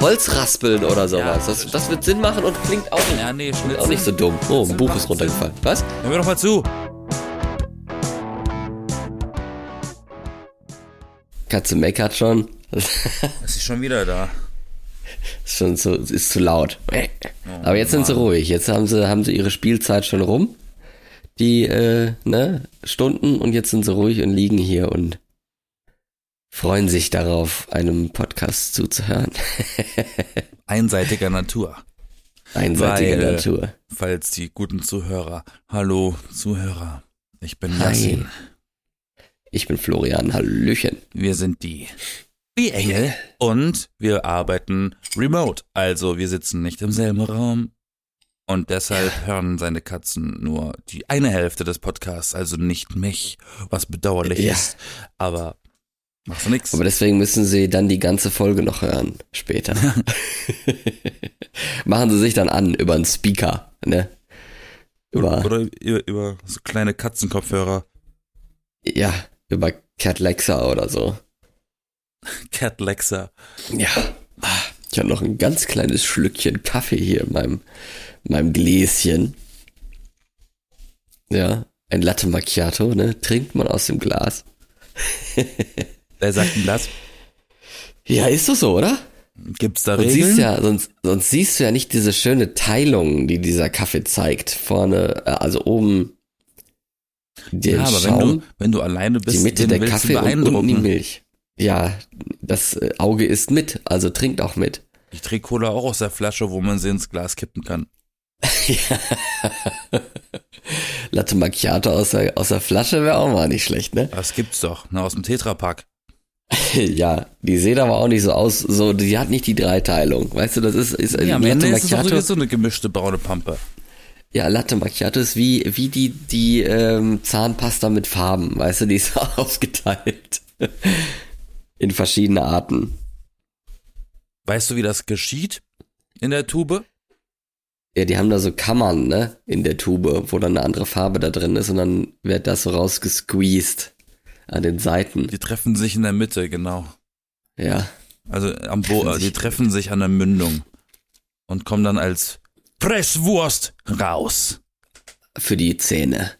Holz raspeln oder sowas. Das, das wird Sinn machen und klingt auch, Ja, nee, auch schnitzen. nicht so dumm. Oh, ein Buch ist runtergefallen. Was? Hör mir doch mal zu. Katze meckert schon. Es ist schon wieder da. ist schon zu, ist zu laut. Aber jetzt sind sie ruhig. Jetzt haben sie, haben sie ihre Spielzeit schon rum. Die, äh, ne, Stunden und jetzt sind sie ruhig und liegen hier und freuen sich darauf, einem Podcast zuzuhören. Einseitiger Natur. Einseitige Weil- Natur. Falls die guten Zuhörer. Hallo, Zuhörer. Ich bin. Yassin. Ich bin Florian, Hallöchen. Wir sind die die Engel und wir arbeiten remote. Also wir sitzen nicht im selben Raum und deshalb hören seine Katzen nur die eine Hälfte des Podcasts, also nicht mich, was bedauerlich Ja. ist. Aber machst du nix. Aber deswegen müssen sie dann die ganze Folge noch hören, später. Machen sie sich dann an über einen Speaker, ne? Über, Oder über, über so kleine Katzenkopfhörer. ja, über Cat Lexa oder so. Cat Lexa. Ja. Ah, Ich habe noch ein ganz kleines Schlückchen Kaffee hier in meinem, in meinem Gläschen. Ja, ein Latte Macchiato, ne? Trinkt man aus dem Glas. Wer sagt denn das? Ja, ist doch so, oder? Gibt's da Regeln? siehst, du ja, sonst, sonst siehst du ja nicht diese schöne Teilung, die dieser Kaffee zeigt. Vorne, äh, also oben der ja, aber Schaum, wenn du, wenn du alleine bist, die Mitte der Kaffee und unten die. Milch. Ja, das äh, Auge ist mit, also trinkt auch mit. Ich trinke Cola auch aus der Flasche, wo man sie ins Glas kippen kann. Latte Macchiato aus der, aus der Flasche wäre auch mal nicht schlecht, ne? Das gibt's doch, ne, aus dem Tetrapack. ja, die sieht aber auch nicht so aus, so, die hat nicht die Dreiteilung. Weißt du, das ist, ist Ja, am Latte Ende ist es Macchiato. sowieso eine gemischte braune Pampe. Ja, Latte Macchiato ist wie, wie die, die ähm, Zahnpasta mit Farben, weißt du, die ist aufgeteilt. In verschiedene Arten. Weißt du, wie das geschieht in der Tube? Ja, die haben da so Kammern, ne, in der Tube, wo dann eine andere Farbe da drin ist und dann wird das so rausgesqueezed an den Seiten. Die treffen sich in der Mitte, genau. Ja. Also am Bo Treffen die treffen sich an der Mündung und kommen dann als Presswurst raus. Für die Zähne.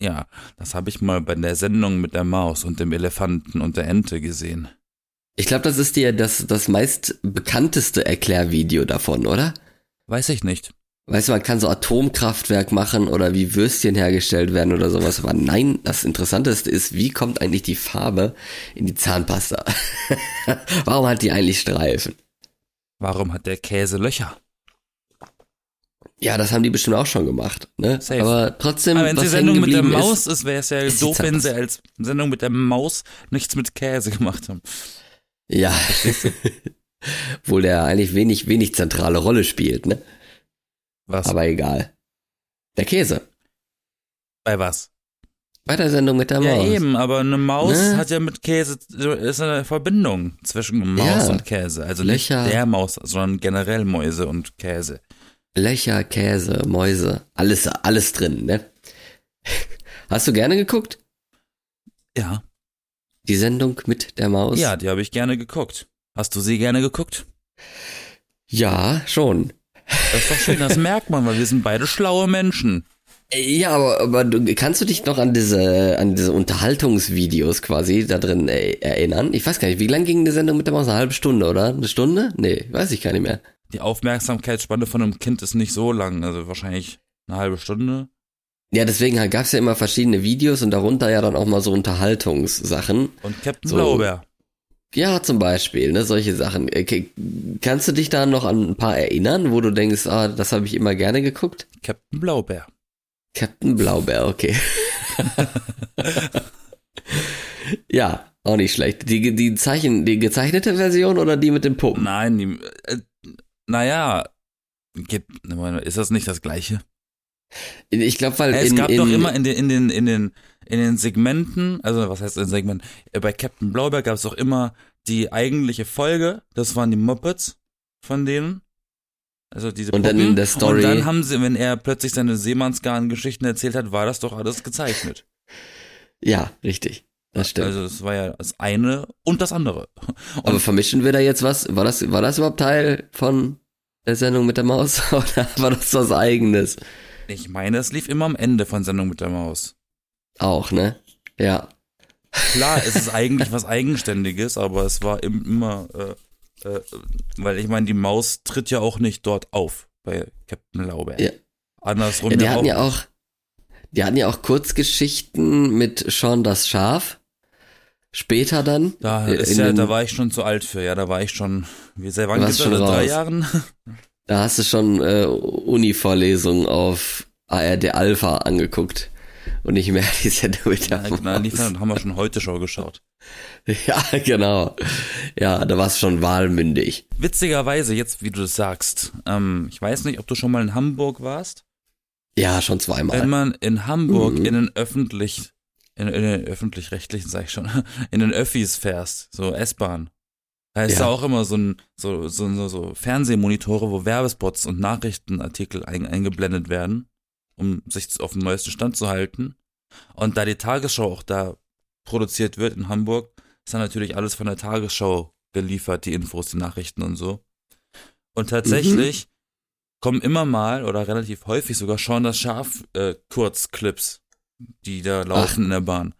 Ja, das habe ich mal bei der Sendung mit der Maus und dem Elefanten und der Ente gesehen. Ich glaube, das ist dir das, das meist bekannteste Erklärvideo davon, oder? Weiß ich nicht. Weißt du, man kann so Atomkraftwerk machen oder wie Würstchen hergestellt werden oder sowas. Aber nein, das Interessanteste ist, wie kommt eigentlich die Farbe in die Zahnpasta? Warum hat die eigentlich Streifen? Warum hat der Käse Löcher? Ja, das haben die bestimmt auch schon gemacht. Ne? Safe. Aber trotzdem, Aber wenn was die Sendung mit der Maus ist, wäre es ja doof, wenn sie als Sendung mit der Maus nichts mit Käse gemacht haben. Ja. Obwohl der eigentlich wenig, wenig zentrale Rolle spielt, ne? Was? Aber egal. Der Käse. Bei was? Bei der Sendung mit der Ja, Maus. eben, aber eine Maus Ne? hat ja mit Käse, ist eine Verbindung zwischen Maus Ja. und Käse. Also Löcher. nicht der Maus, sondern generell Mäuse und Käse. Löcher, Käse, Mäuse, alles, alles drin, ne? Hast du gerne geguckt? Ja. Die Sendung mit der Maus? Ja, die habe ich gerne geguckt. Hast du sie gerne geguckt? Ja, schon. Das ist doch schön, das merkt man, weil wir sind beide schlaue Menschen. Ja, aber, aber du, kannst du dich noch an diese, an diese Unterhaltungsvideos quasi da drin äh, erinnern? Ich weiß gar nicht, wie lang ging die Sendung mit der Maus? Eine halbe Stunde, oder? Eine Stunde? Nee, weiß ich gar nicht mehr. Die Aufmerksamkeitsspanne von einem Kind ist nicht so lang, also wahrscheinlich eine halbe Stunde. Ja, deswegen halt gab's ja immer verschiedene Videos und darunter ja dann auch mal so Unterhaltungssachen. Und Captain So. Blaubeer. Ja, zum Beispiel, ne, solche Sachen. Äh, k- Kannst du dich da noch an ein paar erinnern, wo du denkst, ah, das habe ich immer gerne geguckt? Captain Blaubeer. Captain Blaubeer, okay. ja, auch nicht schlecht. Die, die Zeichen, die gezeichnete Version oder die mit den Puppen? Nein, die, äh, naja, ist das nicht das gleiche? Ich glaube, weil es in, gab in, doch immer in den, in den, in den, in den Segmenten, also was heißt in Segmenten? Äh, Bei Captain Blaubeer gab es doch immer die eigentliche Folge, das waren die Muppets von denen. Also diese Und dann in der Story- Und dann haben sie, wenn er plötzlich seine Seemannsgarn-Geschichten erzählt hat, war das doch alles gezeichnet. Ja, richtig. Das stimmt. Also das war ja das eine und das andere. Und Aber vermischen wir da jetzt was? War das, war das überhaupt Teil von der Sendung mit der Maus? Oder war das was eigenes? ich meine, es lief immer am Ende von Sendung mit der Maus. Auch, ne? Ja. Klar, es ist eigentlich was Eigenständiges, aber es war im, immer, äh, äh, weil ich meine, die Maus tritt ja auch nicht dort auf bei Captain Lauber. Ja. Andersrum ja die hatten auch. ja auch, die hatten ja auch Kurzgeschichten mit Sean das Schaf. Später dann. Da, äh, ist ja, den- da war ich schon zu alt für, ja, da war ich schon, wie sehr wann warst schon In drei raus. Jahren? Da hast du schon äh, Uni-Vorlesungen auf ARD Alpha angeguckt. Und nicht mehr die Sendung mit der Na, na, lief Maus. dann, haben wir schon heute Show geschaut. Ja, genau. Ja, da warst du schon wahlmündig. Witzigerweise, jetzt wie du das sagst, ähm, ich weiß nicht, ob du schon mal in Hamburg warst. Ja, schon zweimal. Wenn man in Hamburg Mhm. in den öffentlich, in, in den öffentlich-rechtlichen, sag ich schon, in den Öffis fährst, so S-Bahn, da ist Ja. da auch immer so ein, so, so, so, so Fernsehmonitore, wo Werbespots und Nachrichtenartikel ein, eingeblendet werden, um sich auf dem neuesten Stand zu halten. Und da die Tagesschau auch da produziert wird in Hamburg, ist dann natürlich alles von der Tagesschau geliefert, die Infos, die Nachrichten und so. Und tatsächlich kommen immer mal oder relativ häufig sogar schon das Schaf äh, Kurzclips, die da laufen in der Bahn.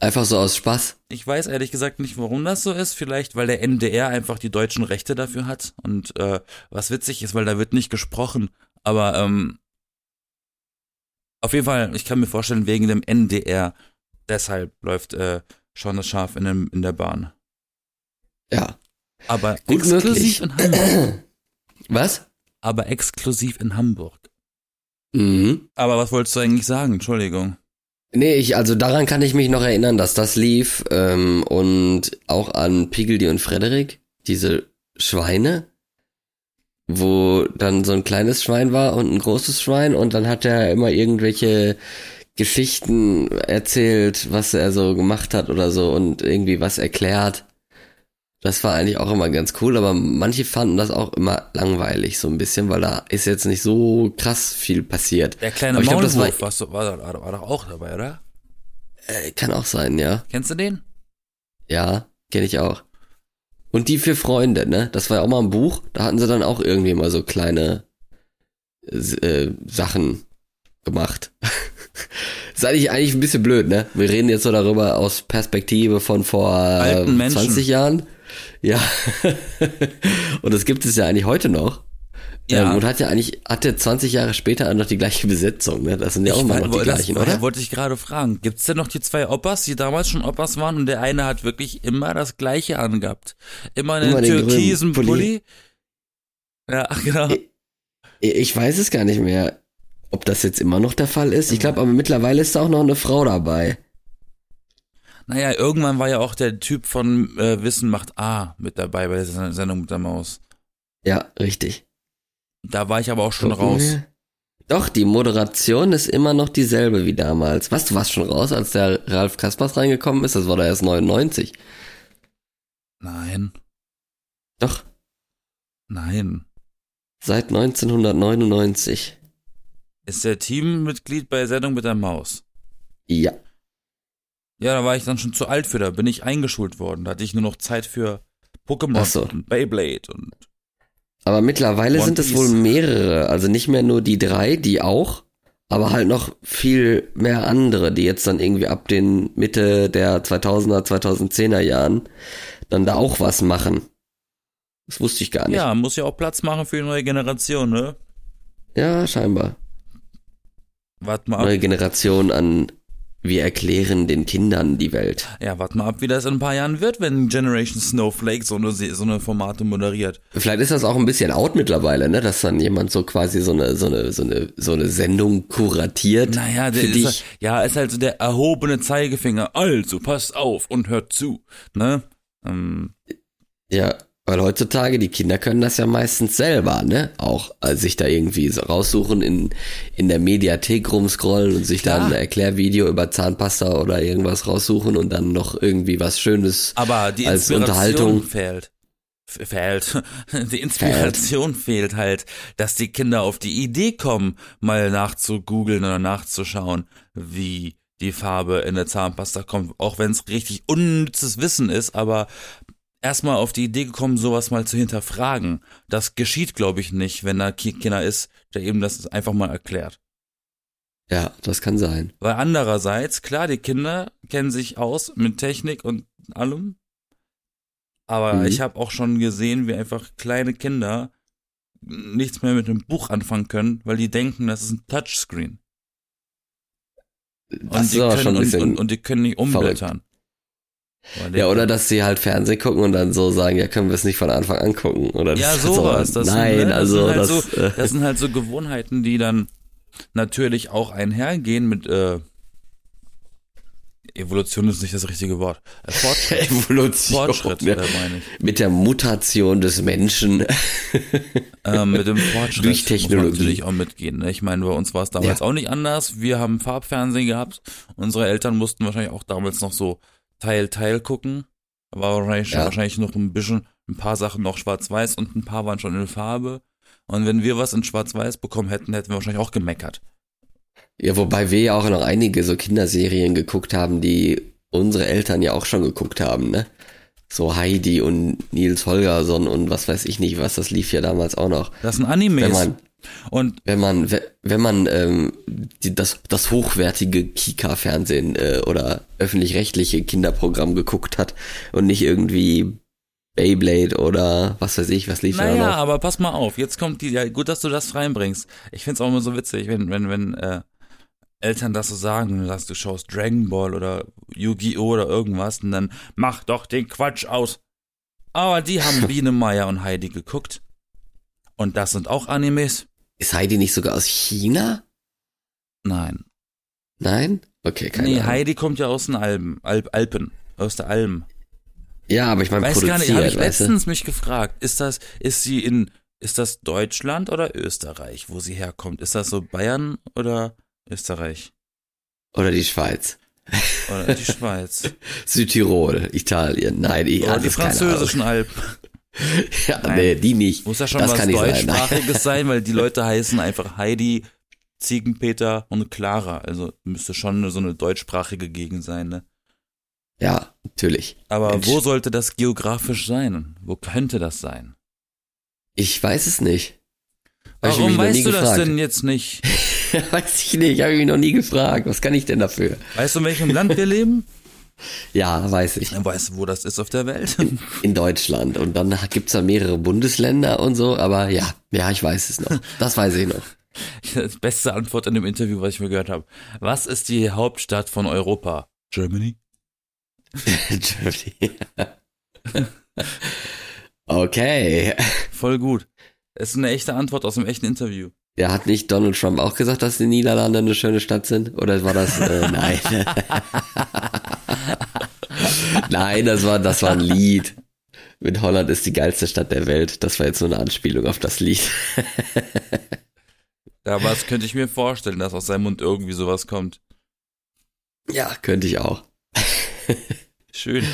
Einfach so aus Spaß. Ich weiß ehrlich gesagt nicht, warum das so ist. Vielleicht, weil der NDR einfach die deutschen Rechte dafür hat. Und äh, was witzig ist, weil da wird nicht gesprochen. Aber ähm, auf jeden Fall, ich kann mir vorstellen, wegen dem NDR, deshalb läuft äh, schon das Schaf in, dem, in der Bahn. Ja. Aber Gut exklusiv möglich. in Hamburg. Was? Aber exklusiv in Hamburg. Mhm. Aber was wolltest du eigentlich sagen? Entschuldigung. Nee, ich, also daran kann ich mich noch erinnern, dass das lief ähm, und auch an Piggledy und Frederik, diese Schweine, wo dann so ein kleines Schwein war und ein großes Schwein und dann hat er immer irgendwelche Geschichten erzählt, was er so gemacht hat oder so und irgendwie was erklärt. Das war eigentlich auch immer ganz cool, aber manche fanden das auch immer langweilig so ein bisschen, weil da ist jetzt nicht so krass viel passiert. Der kleine Aber ich glaub, das war- war, war, war doch auch dabei, oder? Äh, kann auch sein, ja. Kennst du den? Ja, kenne ich auch. Und die vier Freunde, ne? Das war ja auch mal ein Buch. Da hatten sie dann auch irgendwie mal so kleine äh, Sachen gemacht. ist eigentlich, eigentlich ein bisschen blöd, ne? Wir reden jetzt so darüber aus Perspektive von vor Alten Menschen. 20 Jahren. Ja. Und das gibt es ja eigentlich heute noch. Ja. Ähm, und hat ja eigentlich, hatte 20 Jahre später noch die gleiche Besetzung, ne? Das sind ja auch immer noch die das gleichen, oder? wollte ich gerade fragen. Gibt's denn noch die zwei Opas, die damals schon Opas waren und der eine hat wirklich immer das gleiche angehabt? Immer einen Immer türkisen Pulli. Pulli? Ja, genau. Ich- Ich weiß es gar nicht mehr, ob das jetzt immer noch der Fall ist. Ich glaube, aber mittlerweile ist da auch noch eine Frau dabei. Naja, irgendwann war ja auch der Typ von äh, Wissen macht A mit dabei bei der Sendung mit der Maus. Ja, richtig. Da war ich aber auch schon Gucken raus. wir. Doch, die Moderation ist immer noch dieselbe wie damals. Was, du warst schon raus, als der Ralf Kaspers reingekommen ist? Das war da erst 99. Nein, Doch, nein. seit 1999. Ist der Teammitglied bei Sendung mit der Maus? Ja. Ja, da war ich dann schon zu alt für, da bin ich eingeschult worden. Da hatte ich nur noch Zeit für Pokémon so. und Beyblade und Aber mittlerweile One sind es Piece. wohl mehrere. Also nicht mehr nur die drei, die auch, aber halt noch viel mehr andere, die jetzt dann irgendwie ab den Mitte der 2000er, 2010er Jahren dann da auch was machen. Das wusste ich gar nicht. ja, muss ja auch Platz machen für die neue Generation, ne? Ja, scheinbar. Wart mal ab. Neue Generation an wir erklären den Kindern die Welt. Ja, wart mal ab, wie das in ein paar Jahren wird, wenn Generation Snowflake so eine, so eine Formate moderiert. Vielleicht ist das auch ein bisschen out mittlerweile, ne, dass dann jemand so quasi so eine so eine so eine so eine Sendung kuratiert Naja, der für ist, dich. halt- ja, ist halt so der erhobene Zeigefinger. Also, passt auf und hört zu, ne? Ähm, Ja, weil heutzutage die Kinder können das ja meistens selber, ne? Auch äh, sich da irgendwie so raussuchen, in, in der Mediathek rumscrollen und sich Klar. dann ein Erklärvideo über Zahnpasta oder irgendwas raussuchen und dann noch irgendwie was Schönes aber die als Unterhaltung. fehlt. Fehlt. Die Inspiration fehlt halt, dass die Kinder auf die Idee kommen, mal nachzugoogeln oder nachzuschauen, wie die Farbe in der Zahnpasta kommt, auch wenn es richtig unnützes Wissen ist, aber erstmal auf die Idee gekommen, sowas mal zu hinterfragen. Das geschieht, glaube ich, nicht, wenn da Kinder ist, der eben das einfach mal erklärt. Ja, das kann sein. Weil andererseits, klar, die Kinder kennen sich aus mit Technik und allem. Aber mhm. ich habe auch schon gesehen, wie einfach kleine Kinder nichts mehr mit einem Buch anfangen können, weil die denken, das ist ein Touchscreen. Das und, die können, und, und, und, die können nicht umblättern. Ja, oder dass sie halt Fernsehen gucken und dann so sagen, ja, können wir es nicht von Anfang an gucken. Oder ja, sowas. So, nein, sind, ne? also das, das, so, das sind halt so Gewohnheiten, die dann natürlich auch einhergehen mit äh, Evolution ist nicht das richtige Wort. Äh, Fortschritt. Evolution. Fortschritt, ja. äh, meine ich. Mit der Mutation des Menschen. ähm, mit dem Fortschritt durch Technologie. muss natürlich auch mitgehen. Ne? Ich meine, bei uns war es damals ja. auch nicht anders. Wir haben Farbfernsehen gehabt. Unsere Eltern mussten wahrscheinlich auch damals noch so Teil, Teil gucken. War wahrscheinlich, ja. wahrscheinlich noch ein bisschen, ein paar Sachen noch schwarz-weiß und ein paar waren schon in Farbe. Und wenn wir was in schwarz-weiß bekommen hätten, hätten wir wahrscheinlich auch gemeckert. Ja, wobei wir ja auch noch einige so Kinderserien geguckt haben, die unsere Eltern ja auch schon geguckt haben, ne? So Heidi und Nils Holgersson und was weiß ich nicht, was das lief ja damals auch noch. Das sind Animes. Wenn man, und wenn man, wenn man ähm, die, das, das hochwertige Kika-Fernsehen äh, oder öffentlich-rechtliche Kinderprogramm geguckt hat und nicht irgendwie Beyblade oder was weiß ich, was lief naja, da noch. Ja, aber pass mal auf, jetzt kommt die, ja gut, dass du das reinbringst. Ich find's auch immer so witzig, wenn, wenn, wenn äh, Eltern das so sagen, dass du schaust Dragon Ball oder Yu-Gi-Oh! oder irgendwas und dann mach doch den Quatsch aus. Aber die haben Biene Meier und Heidi geguckt. Und das sind auch Animes. Ist Heidi nicht sogar aus China? Nein. Nein? Okay, keine Nee, Ahnung. Heidi kommt ja aus den Alpen, Alp, Alpen, aus der Alm. Ja, aber ich meine, weiß gar nicht, habe ich letztens mich gefragt, ist das, ist sie in, ist das Deutschland oder Österreich, wo sie herkommt? Ist das so Bayern oder Österreich? Oder die Schweiz? Oder die Schweiz? Südtirol, Italien, nein, ich, Oder die französischen Alpen. ja, nein. nee, die nicht. Muss ja schon das was deutschsprachiges sein, sein, weil die Leute heißen einfach Heidi, Ziegenpeter und Clara. Also müsste schon so eine deutschsprachige Gegend sein, ne? Ja, natürlich. Aber Mensch. wo sollte das geografisch sein? Wo könnte das sein? Ich weiß es nicht. Warum weißt du gefragt. das denn jetzt nicht? weiß ich nicht, habe ich mich noch nie gefragt. Was kann ich denn dafür? Weißt du, in welchem Land wir leben? Ja, weiß ich. Weißt du, wo das ist auf der Welt? In, in Deutschland. Und dann gibt's da mehrere Bundesländer und so, aber ja, ja, ich weiß es noch. Das weiß ich noch. Die beste Antwort in dem Interview, was ich mir gehört habe. Was ist die Hauptstadt von Europa? Germany? Germany. okay. Voll gut. Das ist eine echte Antwort aus einem echten Interview. Ja, hat nicht Donald Trump auch gesagt, dass die Niederlande eine schöne Stadt sind? Oder war das, äh, nein. nein, das war, das war ein Lied. Mit Holland ist die geilste Stadt der Welt. Das war jetzt so eine Anspielung auf das Lied. ja, aber das könnte ich mir vorstellen, dass aus seinem Mund irgendwie sowas kommt. Ja, könnte ich auch. Schön.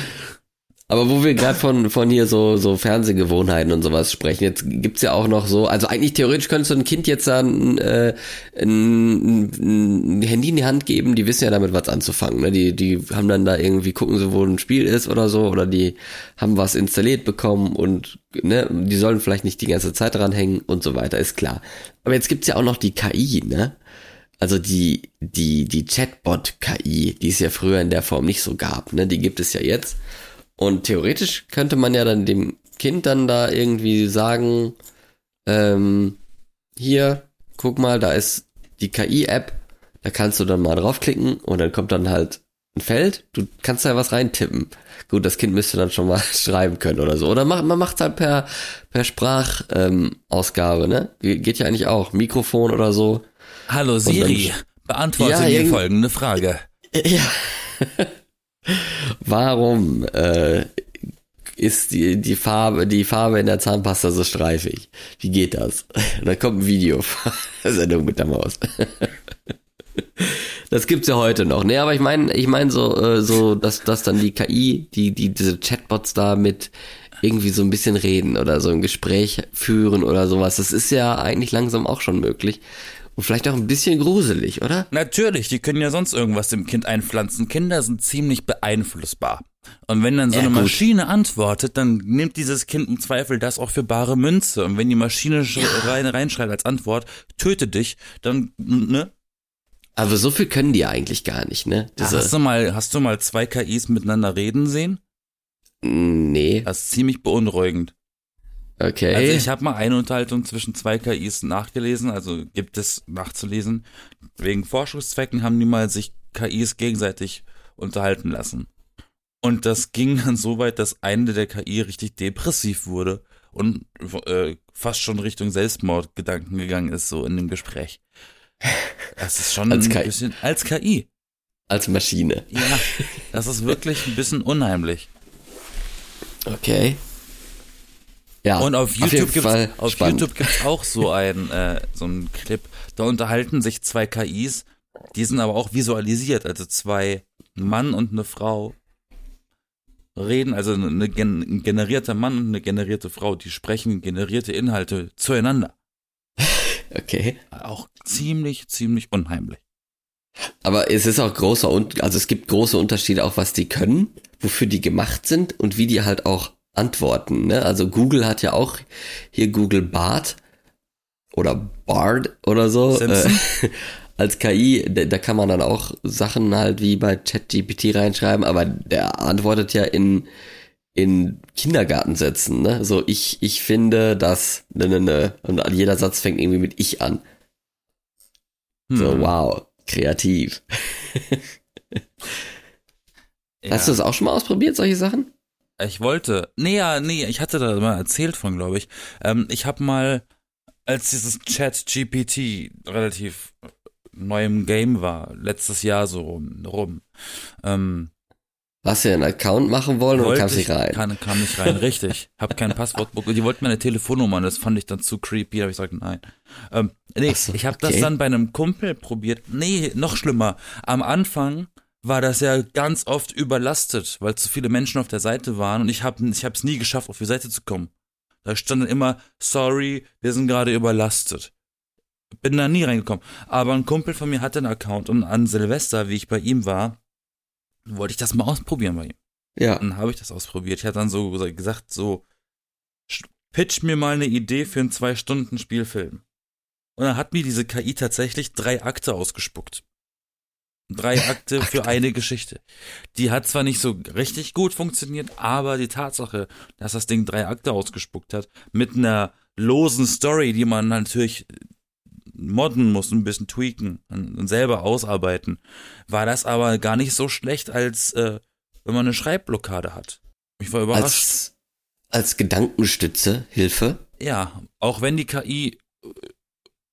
Aber wo wir gerade von, von hier so, so Fernsehgewohnheiten und sowas sprechen, jetzt gibt's ja auch noch so, also eigentlich theoretisch könntest du ein Kind jetzt dann äh, ein, ein Handy in die Hand geben, die wissen ja damit was anzufangen. Ne? Die, die haben dann da irgendwie, gucken sie, wo ein Spiel ist oder so, oder die haben was installiert bekommen und ne, die sollen vielleicht nicht die ganze Zeit dranhängen und so weiter, ist klar. Aber jetzt gibt's ja auch noch die KI, ne? Also die, die, die Chatbot-KI, die es ja früher in der Form nicht so gab, ne? Die gibt es ja jetzt. Und theoretisch könnte man ja dann dem Kind dann da irgendwie sagen, ähm, hier, guck mal, da ist die KI-App, da kannst du dann mal draufklicken und dann kommt dann halt ein Feld, du kannst da was reintippen. Gut, das Kind müsste dann schon mal schreiben können oder so. Oder macht, man macht halt per, per Sprachausgabe, ähm, ne? Geht ja eigentlich auch. Mikrofon oder so. Hallo Siri, dann, beantworte ja, mir folgende Frage. Ja. Warum äh, ist die, die Farbe, die Farbe in der Zahnpasta so streifig? Wie geht das? Da kommt ein Video Sendung mit der Maus. Das gibt's ja heute noch. Ne, aber ich meine, ich meine so, äh, so, dass, dass dann die KI, die, die, diese Chatbots da mit irgendwie so ein bisschen reden oder so ein Gespräch führen oder sowas. Das ist ja eigentlich langsam auch schon möglich. Und vielleicht auch ein bisschen gruselig, oder? Natürlich, die können ja sonst irgendwas dem Kind einpflanzen. Kinder sind ziemlich beeinflussbar. Und wenn dann so Ja, eine gut. Maschine antwortet, dann nimmt dieses Kind im Zweifel das auch für bare Münze. Und wenn die Maschine sch- rein, reinschreibt als Antwort, töte dich, dann, ne? Aber so viel können die eigentlich gar nicht, ne? Ja, Diese, hast du mal, hast du mal zwei KIs miteinander reden sehen? nee, Das ist ziemlich beunruhigend. Okay. Also ich habe mal eine Unterhaltung zwischen zwei KIs nachgelesen, also gibt es nachzulesen. Wegen Forschungszwecken haben die mal sich KIs gegenseitig unterhalten lassen. Und das ging dann so weit, dass eine der KI richtig depressiv wurde und äh, fast schon Richtung Selbstmordgedanken gegangen ist, so in dem Gespräch. Das ist schon Als ein KI. bisschen als KI. Als Maschine. Ja, das ist wirklich ein bisschen unheimlich. Okay. Ja, Und auf YouTube Fall auf. YouTube gibt's auch so ein äh, so ein Clip. Da unterhalten sich zwei KIs, die sind aber auch visualisiert, also zwei Mann und eine Frau reden, also eine gen ein generierter Mann und eine generierte Frau, die sprechen generierte Inhalte zueinander. Okay. Auch ziemlich, ziemlich unheimlich. Aber es ist auch großer und also es gibt große Unterschiede auch, was die können, wofür die gemacht sind und wie die halt auch antworten. Ne? Also Google hat ja auch hier Google Bart oder Bard oder so Simpson? äh, als KI. Da, da kann man dann auch Sachen halt wie bei ChatGPT reinschreiben, aber der antwortet ja in in Kindergartensätzen. Ne? So ich ich finde dass ne ne ne und jeder Satz fängt irgendwie mit ich an. So Hm, wow kreativ. ja. Hast du das auch schon mal ausprobiert, solche Sachen? Ich wollte, nee, ja, nee, ich hatte da mal erzählt von, glaube ich. Ähm, ich habe mal, als dieses Chat GPT relativ neu im Game war, letztes Jahr so rum, rum ähm, Hast du einen Account machen wollen oder wollte kamst ich, nicht rein? Kann, kam nicht rein, richtig. Hab kein Passwort. Die wollten meine Telefonnummer und das fand ich dann zu creepy, da hab ich gesagt, nein. Ähm, nee, so, ich habe okay. das dann bei einem Kumpel probiert. Nee, noch schlimmer. Am Anfang war das ja ganz oft überlastet, weil zu viele Menschen auf der Seite waren und ich habe ich hab's nie geschafft, auf die Seite zu kommen. Da stand dann immer, sorry, wir sind gerade überlastet. Bin da nie reingekommen. Aber ein Kumpel von mir hatte einen Account und an Silvester, wie ich bei ihm war, wollte ich das mal ausprobieren bei ihm. Ja. Dann habe ich das ausprobiert. Ich hatte dann so gesagt, so, pitch mir mal eine Idee für einen zwei Stunden Spielfilm. Und dann hat mir diese KI tatsächlich drei Akte ausgespuckt. Drei Akte für eine Geschichte. Die hat zwar nicht so richtig gut funktioniert, aber die Tatsache, dass das Ding drei Akte ausgespuckt hat, mit einer losen Story, die man natürlich modden muss, ein bisschen tweaken und selber ausarbeiten, war das aber gar nicht so schlecht, als äh, wenn man eine Schreibblockade hat. Ich war überrascht. Als, als Gedankenstütze, Hilfe. ja, auch wenn die KI äh,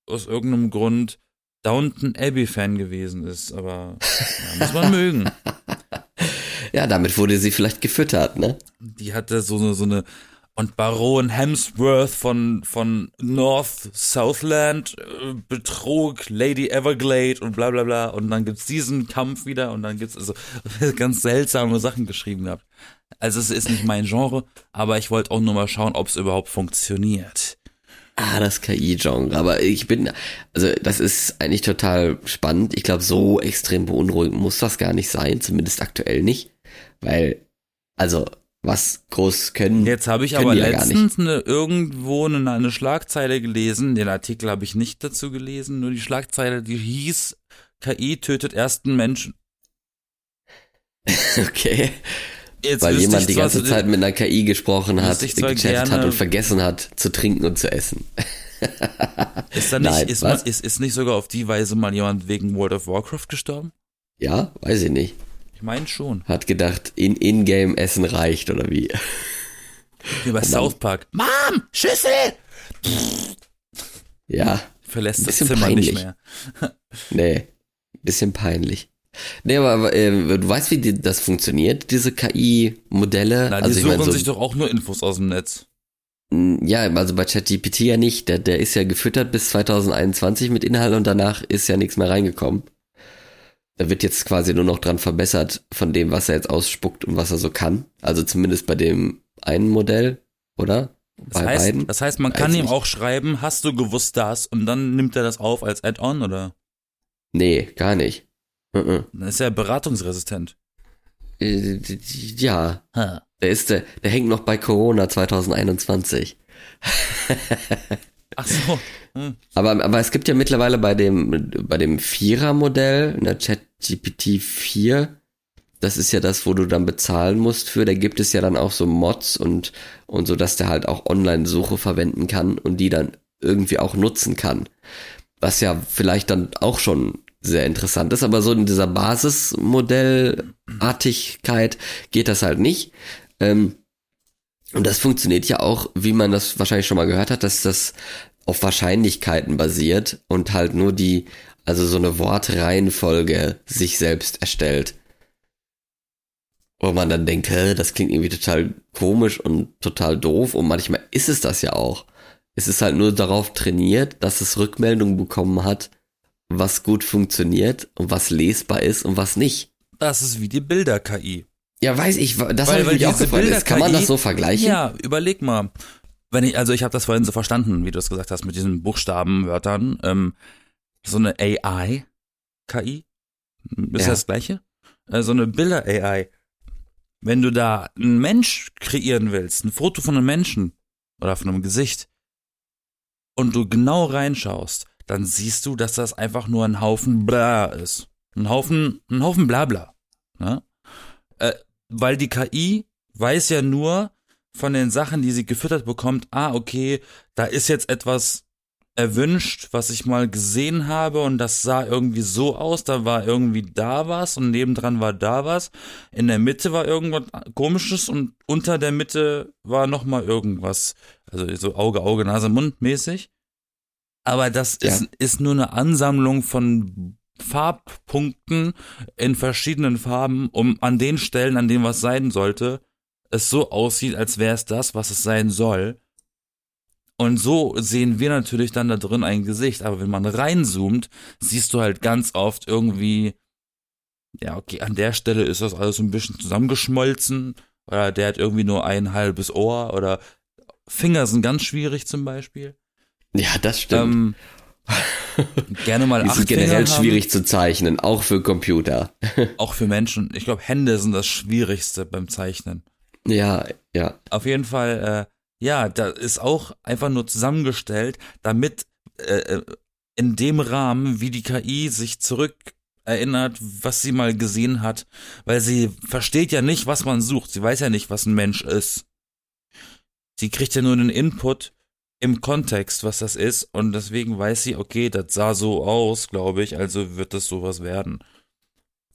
aus irgendeinem Grund Downton Abbey Fan gewesen ist, aber ja, muss man mögen. Ja, damit wurde sie vielleicht gefüttert, ne? Die hatte so eine, so eine und Baron Hemsworth von von North Southland äh, betrog Lady Everglade und bla bla bla und dann gibt's diesen Kampf wieder und dann gibt's also ganz seltsame Sachen geschrieben gehabt. Also es ist nicht mein Genre, aber ich wollte auch nur mal schauen, ob es überhaupt funktioniert. Ah, das KI-Genre. Aber ich bin, also das ist eigentlich total spannend. Ich glaube, so extrem beunruhigend muss das gar nicht sein, zumindest aktuell nicht. Weil, also, was groß können. Jetzt habe ich aber ja letztens eine, irgendwo eine, eine Schlagzeile gelesen, den Artikel habe ich nicht dazu gelesen, nur die Schlagzeile, die hieß, KI tötet ersten Menschen. Okay. Jetzt Weil jemand die ganze Zeit mit einer KI gesprochen hat, Wüsste ich zwar gechattet hat und vergessen hat, zu trinken und zu essen. Ist, da nicht, Nein, ist, mal, ist, ist nicht sogar auf die Weise mal jemand wegen World of Warcraft gestorben? Ja, weiß ich nicht. Ich meine schon. Hat gedacht, in Ingame Essen reicht oder wie? Wie bei South Park. Mom, Schüssel! Ja, Verlässt das Zimmer peinlich. nicht mehr. nee, bisschen peinlich. Nee, aber, äh, du weißt, wie die, das funktioniert, diese KI-Modelle? Na, die also ich suchen meine, so, sich doch auch nur Infos aus dem Netz. ja, also bei ChatGPT ja nicht. Der, der ist ja gefüttert bis 2021 mit Inhalt und danach ist ja nichts mehr reingekommen. Da wird jetzt quasi nur noch dran verbessert von dem, was er jetzt ausspuckt und was er so kann. Also zumindest bei dem einen Modell, oder? Das bei heißt, beiden. das heißt, man Weiß kann ihm nicht. auch schreiben, hast du gewusst das? Und dann nimmt er das auf als Add-on oder? Nee, gar nicht. Mhm. Dann ist er beratungsresistent. Äh, Ja, Ha. der ist der, der hängt noch bei Corona 2021. Ach so. Hm. Aber, aber es gibt ja mittlerweile bei dem, bei dem Vierer-Modell, in der ChatGPT 4, das ist ja das, wo du dann bezahlen musst für, da gibt es ja dann auch so Mods und, und so, dass der halt auch Online-Suche verwenden kann und die dann irgendwie auch nutzen kann. Was ja vielleicht dann auch schon sehr interessant ist, aber so in dieser Basismodellartigkeit geht das halt nicht. Ähm, und das funktioniert ja auch, wie man das wahrscheinlich schon mal gehört hat, dass das auf Wahrscheinlichkeiten basiert und halt nur die, also so eine Wortreihenfolge sich selbst erstellt. Wo man dann denkt, hä, das klingt irgendwie total komisch und total doof und manchmal ist es das ja auch. Es ist halt nur darauf trainiert, dass es Rückmeldungen bekommen hat, was gut funktioniert und was lesbar ist und was nicht. Das ist wie die Bilder-KI. Ja, weiß ich, das habe ich mich auch gefragt. Ist- Kann man das so vergleichen? Ja, überleg mal. Wenn ich, also ich habe das vorhin so verstanden, wie du es gesagt hast, mit diesen Buchstabenwörtern. Ähm, so eine AI-KI, ist Ja. das gleiche? Äh, so eine Bilder-AI. Wenn du da einen Mensch kreieren willst, ein Foto von einem Menschen oder von einem Gesicht, und du genau reinschaust, dann siehst du, dass das einfach nur ein Haufen Bla ist. Ein Haufen, ein Haufen Blabla. Ne? Äh, weil die KI weiß ja nur von den Sachen, die sie gefüttert bekommt, ah, okay, da ist jetzt etwas erwünscht, was ich mal gesehen habe und das sah irgendwie so aus, da war irgendwie da was und nebendran war da was, in der Mitte war irgendwas komisches und unter der Mitte war nochmal irgendwas, also so Auge, Auge, Nase, Mund mäßig. Aber das Ja. ist, ist nur eine Ansammlung von Farbpunkten in verschiedenen Farben, um an den Stellen, an denen was sein sollte, es so aussieht, als wäre es das, was es sein soll. Und so sehen wir natürlich dann da drin ein Gesicht. Aber wenn man reinzoomt, siehst du halt ganz oft irgendwie, ja, okay, an der Stelle ist das alles so ein bisschen zusammengeschmolzen. Oder der hat irgendwie nur ein halbes Ohr. Oder Finger sind ganz schwierig zum Beispiel. Ja, das stimmt. Ähm, gerne mal Die acht sind generell Finger haben. schwierig zu zeichnen, auch für Computer. Auch für Menschen. Ich glaube, Hände sind das Schwierigste beim Zeichnen. Ja, ja. Auf jeden Fall, äh, ja, da ist auch einfach nur zusammengestellt, damit äh, äh, in dem Rahmen, wie die KI sich zurück erinnert, was sie mal gesehen hat, weil sie versteht ja nicht, was man sucht. Sie weiß ja nicht, was ein Mensch ist. Sie kriegt ja nur einen Input im Kontext, was das ist, und deswegen weiß sie, okay, das sah so aus, glaube ich, also wird das sowas werden.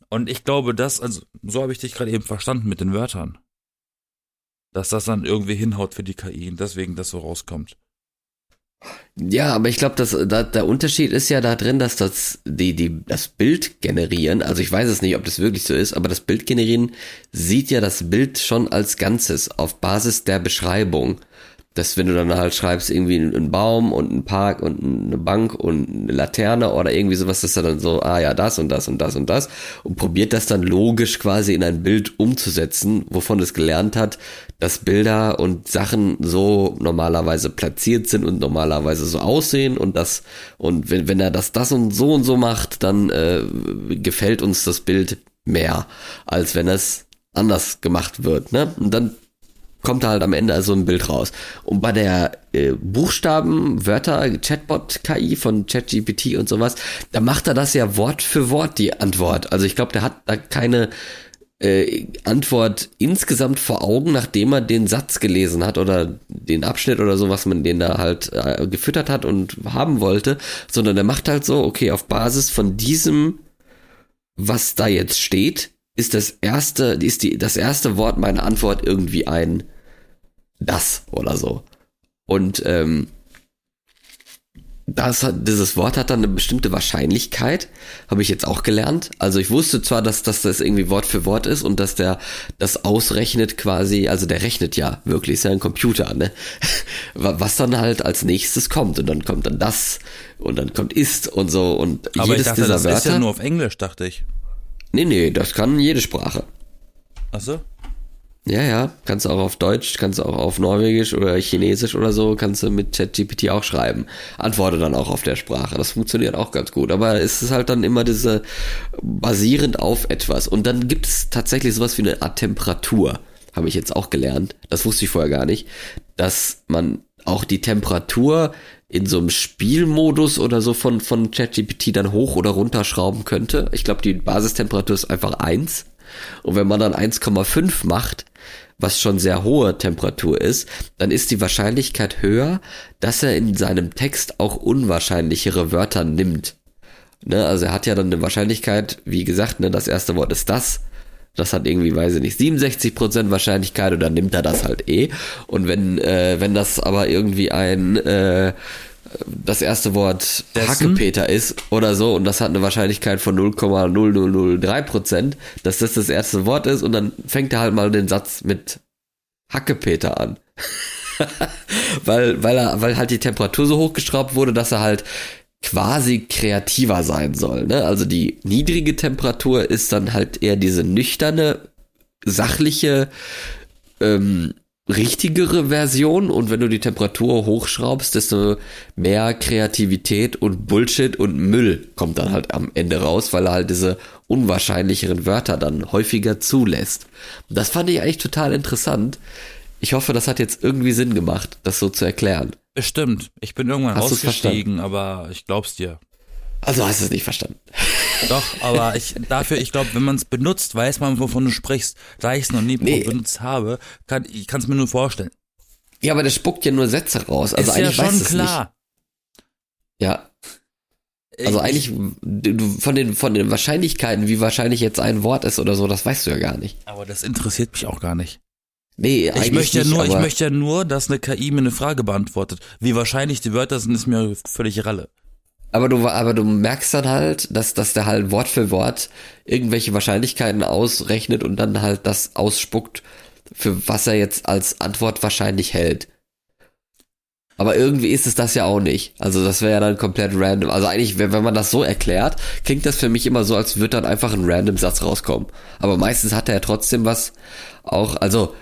Und ich glaube, das, also so habe ich dich gerade eben verstanden mit den Wörtern dass das dann irgendwie hinhaut für die KI und deswegen das so rauskommt. Ja, aber ich glaube, dass da, der Unterschied ist ja da drin, dass das die die das Bild generieren, also ich weiß es nicht, ob das wirklich so ist, aber das Bild generieren sieht ja das Bild schon als Ganzes auf Basis der Beschreibung. Dass wenn du dann halt schreibst irgendwie einen Baum und einen Park und eine Bank und eine Laterne oder irgendwie sowas, dass er dann so, ah ja, das und das und das und das und probiert das dann logisch quasi in ein Bild umzusetzen, wovon es gelernt hat, dass Bilder und Sachen so normalerweise platziert sind und normalerweise so aussehen und das und wenn, wenn er das das und so und so macht, dann äh, gefällt uns das Bild mehr, als wenn es anders gemacht wird, ne? Und dann kommt da halt am Ende also ein Bild raus. Und bei der äh, Buchstaben, Wörter, Chatbot-KI von ChatGPT und sowas, da macht er das ja Wort für Wort, die Antwort. Also ich glaube, der hat da keine äh, Antwort insgesamt vor Augen, nachdem er den Satz gelesen hat oder den Abschnitt oder so, was man den da halt äh, gefüttert hat und haben wollte, sondern der macht halt so, okay, auf Basis von diesem, was da jetzt steht, ist das erste, ist die, das erste Wort meiner Antwort irgendwie ein das oder so. Und ähm, das hat, dieses Wort hat dann eine bestimmte Wahrscheinlichkeit, habe ich jetzt auch gelernt. Also ich wusste zwar, dass, dass das irgendwie Wort für Wort ist und dass der das ausrechnet quasi, also der rechnet ja wirklich, ist ja ein Computer, ne? Was dann halt als nächstes kommt und dann kommt dann das und dann kommt ist und so und Aber jedes ich dachte, dieser das Wörter. ist ja nur auf Englisch, dachte ich. nee, nee, das kann jede Sprache. Ach so? Ja, ja, kannst du auch auf Deutsch, kannst du auch auf Norwegisch oder Chinesisch oder so, kannst du mit ChatGPT auch schreiben. Antworte dann auch auf der Sprache. Das funktioniert auch ganz gut. Aber es ist halt dann immer diese basierend auf etwas. Und dann gibt es tatsächlich sowas wie eine Art Temperatur. Habe ich jetzt auch gelernt. Das wusste ich vorher gar nicht. Dass man auch die Temperatur in so einem Spielmodus oder so von, von ChatGPT dann hoch oder runter schrauben könnte. Ich glaube, die Basistemperatur ist einfach eins und wenn man dann 1,5 macht, was schon sehr hohe Temperatur ist, dann ist die Wahrscheinlichkeit höher, dass er in seinem Text auch unwahrscheinlichere Wörter nimmt. Ne, also er hat ja dann eine Wahrscheinlichkeit, wie gesagt, ne, das erste Wort ist das. Das hat irgendwie, weiß ich nicht, 67% Wahrscheinlichkeit und dann nimmt er das halt eh. Und wenn, äh, wenn das aber irgendwie ein äh, das erste Wort Dessen? Hackepeter ist oder so und das hat eine Wahrscheinlichkeit von 0,0003 Prozent, dass das das erste Wort ist und dann fängt er halt mal den Satz mit Hackepeter an. weil, weil er, weil halt die Temperatur so hochgeschraubt wurde, dass er halt quasi kreativer sein soll. Ne? Also die niedrige Temperatur ist dann halt eher diese nüchterne, sachliche, ähm, richtigere Version und wenn du die Temperatur hochschraubst, desto mehr Kreativität und Bullshit und Müll kommt dann halt am Ende raus, weil er halt diese unwahrscheinlicheren Wörter dann häufiger zulässt. das fand ich eigentlich total interessant. Ich hoffe, das hat jetzt irgendwie Sinn gemacht, das so zu erklären. Bestimmt. Ich bin irgendwann Hast ausgestiegen, aber ich glaub's dir. Also hast du es nicht verstanden. Doch, aber ich dafür, ich glaube, wenn man es benutzt, weiß man, wovon du sprichst. Da ich es noch nie nee. benutzt habe, kann ich kann es mir nur vorstellen. Ja, aber der spuckt ja nur Sätze raus. Also ist eigentlich ja schon weiß klar. Nicht. Ja. Also ich, eigentlich du, von den von den Wahrscheinlichkeiten, wie wahrscheinlich jetzt ein Wort ist oder so, das weißt du ja gar nicht. Aber das interessiert mich auch gar nicht. Nee, ich möchte ja nur, ich möchte ja nur, dass eine KI mir eine Frage beantwortet. Wie wahrscheinlich die Wörter sind, ist mir völlig ralle. Aber du, aber du merkst dann halt, dass, dass der halt Wort für Wort irgendwelche Wahrscheinlichkeiten ausrechnet und dann halt das ausspuckt, für was er jetzt als Antwort wahrscheinlich hält. Aber irgendwie ist es das ja auch nicht. Also das wäre ja dann komplett random. Also eigentlich, wenn, wenn man das so erklärt, klingt das für mich immer so, als würde dann einfach ein random Satz rauskommen. Aber meistens hat er ja trotzdem was auch, also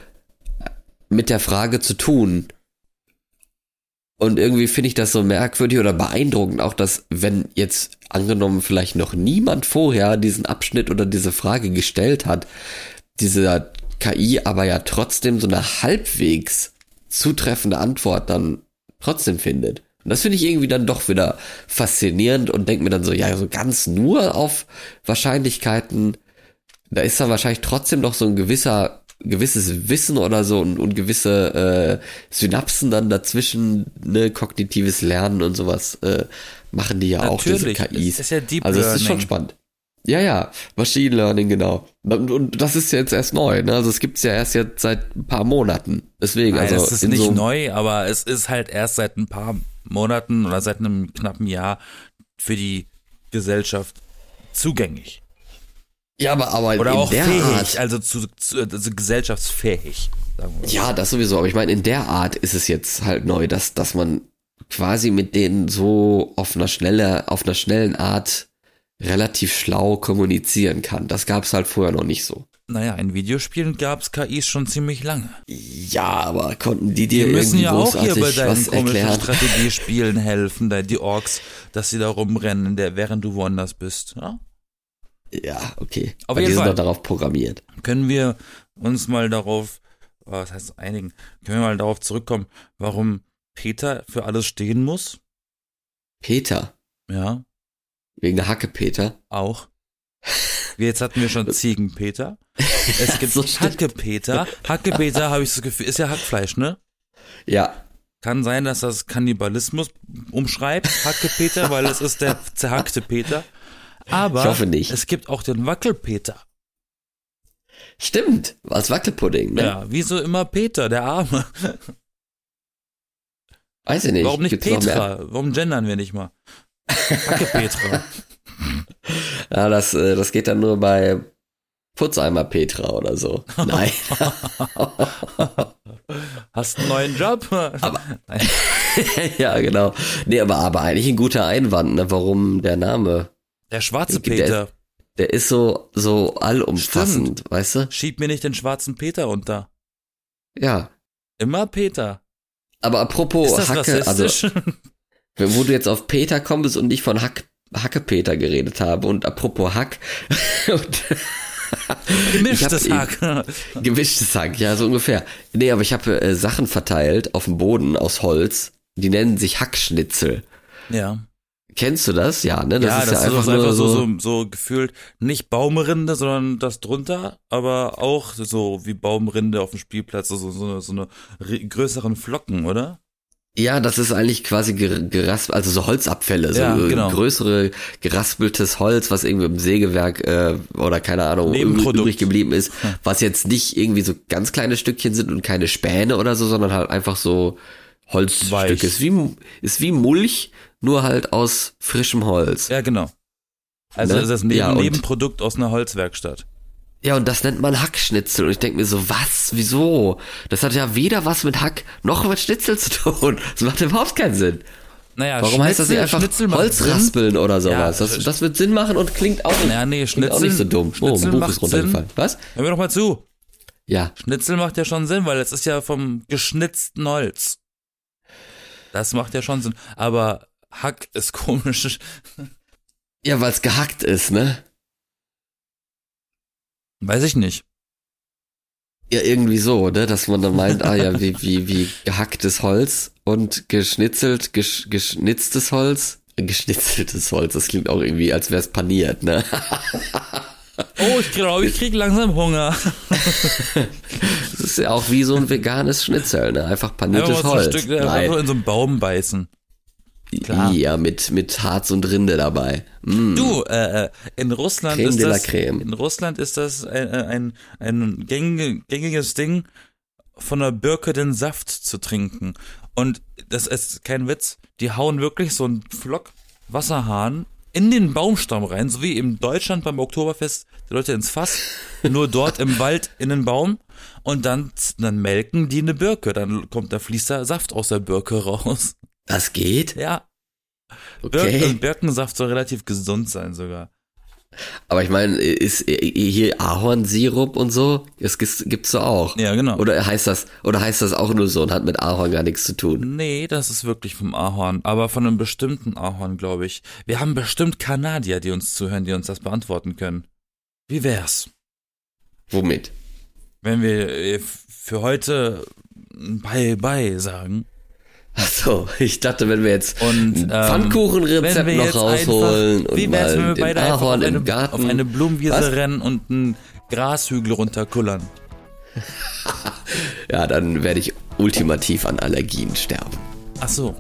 mit der Frage zu tun. Und irgendwie finde ich das so merkwürdig oder beeindruckend auch, dass wenn jetzt angenommen vielleicht noch niemand vorher diesen Abschnitt oder diese Frage gestellt hat, diese KI aber ja trotzdem so eine halbwegs zutreffende Antwort dann trotzdem findet. Und das finde ich irgendwie dann doch wieder faszinierend und denke mir dann so, ja, so ganz nur auf Wahrscheinlichkeiten, da ist dann wahrscheinlich trotzdem noch so ein gewisser gewisses Wissen oder so und, und gewisse äh, Synapsen dann dazwischen, ne, kognitives Lernen und sowas äh, machen die ja Natürlich. auch, diese KIs. Das ist ja Deep also es ist schon spannend. Ja, ja, Machine Learning, genau. Und, und das ist jetzt erst neu, ne? Also es gibt's ja erst jetzt seit ein paar Monaten. Deswegen, Nein, also. Es ist nicht so neu, aber es ist halt erst seit ein paar Monaten oder seit einem knappen Jahr für die Gesellschaft zugänglich. Ja, aber, aber Oder auch fähig, Art, also, zu, zu, also gesellschaftsfähig. Ja, das sowieso, aber ich meine, in der Art ist es jetzt halt neu, dass, dass man quasi mit denen so auf einer schnelle, auf einer schnellen Art relativ schlau kommunizieren kann. Das gab es halt vorher noch nicht so. Naja, in Videospielen gab es KIs schon ziemlich lange. Ja, aber konnten die dir die müssen ja auch hier bei deinen komischen Strategiespielen helfen, die Orks, dass sie da rumrennen, während du woanders bist. Ja? Ja, okay. Auf jeden die sind Fall. doch darauf programmiert. Können wir uns mal darauf, oh, was heißt einigen, können wir mal darauf zurückkommen, warum Peter für alles stehen muss? Peter? Ja. Wegen der Hacke Peter? Auch. Jetzt hatten wir schon Ziegenpeter. Es gibt so Hackepeter. Hackepeter, habe ich das Gefühl, ist ja Hackfleisch, ne? Ja. Kann sein, dass das Kannibalismus umschreibt, Hackepeter, weil es ist der zerhackte Peter. Aber ich hoffe nicht. es gibt auch den Wackelpeter. Stimmt, als Wackelpudding, ne? Ja, wie so immer Peter, der Arme. Weiß ich nicht. Warum nicht Gibt's Petra? Warum gendern wir nicht mal? Wackelpetra. ja, das, äh, das geht dann nur bei Putzeimer Petra oder so. Nein. Hast einen neuen Job? Aber, ja, genau. Nee, aber, aber eigentlich ein guter Einwand, ne, warum der Name der schwarze Peter. Der, der ist so, so allumfassend, Stimmt. weißt du? Schieb mir nicht den schwarzen Peter unter. Ja. Immer Peter. Aber apropos Hacke, also wo du jetzt auf Peter kommst und ich von Hack, Hacke Peter geredet habe und apropos Hack und Gemischtes Hack. gemischtes Hack, ja, so ungefähr. Nee, aber ich habe äh, Sachen verteilt auf dem Boden aus Holz, die nennen sich Hackschnitzel. ja. Kennst du das? Ja, ne? Das ja, ist das ja einfach, ist einfach nur so, so, so, so gefühlt nicht Baumrinde, sondern das drunter, aber auch so wie Baumrinde auf dem Spielplatz, also so eine, so eine größeren Flocken, oder? Ja, das ist eigentlich quasi ger- geraspelt, also so Holzabfälle, so Ja, genau. größere geraspeltes Holz, was irgendwie im Sägewerk äh, oder keine Ahnung übrig, geblieben ist, was jetzt nicht irgendwie so ganz kleine Stückchen sind und keine Späne oder so, sondern halt einfach so Holzstücke. Weich. Ist wie, ist wie Mulch, nur halt aus frischem Holz. Ja, Ja, genau. Also Ne? das ist das Neben Ja, Nebenprodukt aus einer Holzwerkstatt. und das nennt man Hackschnitzel. Und ich denke mir so, was, wieso? Das hat ja weder was mit Hack noch mit Schnitzel zu tun. Das macht überhaupt keinen Sinn. Naja, Warum heißt das nicht einfach Schnitzel macht Holz Sinn. raspeln oder sowas? Ja, das, das wird Sinn machen und klingt auch nicht, Naja, nee, klingt auch Schnitzel, nicht so dumm. Oh, Schnitzel ein Buch ist runtergefallen. Sinn. Was? Hör mir doch mal zu. Ja. Schnitzel macht ja schon Sinn, weil es ist ja vom geschnitzten Holz. Das macht ja schon Sinn. Aber Hack ist komisch. Ja, weil es gehackt ist, ne? Weiß ich nicht. Ja, irgendwie so, ne? Dass man dann meint, ah ja, wie, wie, wie gehacktes Holz und geschnitzelt, gesch, geschnitztes Holz. Geschnitzeltes Holz, das klingt auch irgendwie, als wäre es paniert, ne? Oh, ich glaube, ich krieg langsam Hunger. Das ist ja auch wie so ein veganes Schnitzel, ne? Einfach paniertes so ein Holz. Stück, einfach Nein. in so einen Baum beißen. Klar. Ja, mit, mit Harz und Rinde dabei. Mm. Du, äh, äh, in Russland Creme ist das, in Russland ist das ein, ein, ein gängige, gängiges Ding, von der Birke den Saft zu trinken. Und das ist kein Witz. Die hauen wirklich so einen Flock Wasserhahn in den Baumstamm rein, so wie in Deutschland beim Oktoberfest die Leute ins Fass, nur dort im Wald in den Baum und dann, dann melken die eine Birke, dann kommt, da fließt da Saft aus der Birke raus. Das geht? Ja, Okay. und Birkensaft soll relativ gesund sein sogar. Aber ich meine, ist hier Ahornsirup und so, das gibt's, so auch. Ja, genau. Oder heißt das, oder heißt das auch nur so und hat mit Ahorn gar nichts zu tun? Nee, das ist wirklich vom Ahorn, aber von einem bestimmten Ahorn, glaube ich. Wir haben bestimmt Kanadier, die uns zuhören, die uns das beantworten können. Wie wär's, Womit? wenn wir äh, für heute Bye Bye sagen? Ach so, ich dachte, wenn wir jetzt Und, ähm, Pfannkuchenrezept wenn noch rausholen einfach, und wenn mal wir den Ahorn eine, im Garten. auf eine Blumenwiese Was? rennen und einen Grashügel runterkullern? Ja, dann werde ich ultimativ an Allergien sterben. Ach so.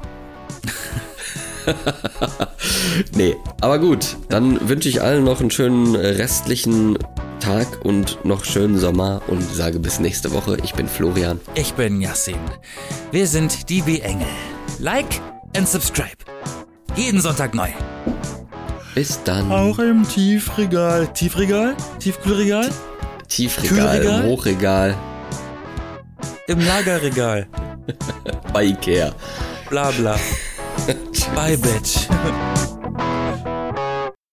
Nee, aber gut, dann wünsche ich allen noch einen schönen restlichen Tag und noch schönen Sommer und sage bis nächste Woche. Ich bin Florian. Ich bin Yassin. Wir sind die B-Engel. Like and subscribe. Jeden Sonntag neu. Bis dann. Auch im Tiefregal. Tiefregal? Tiefkühlregal? Tiefregal, Kühlregal? im Hochregal, Im Lagerregal. bei Ikea. Bla bla. Bye, bitch.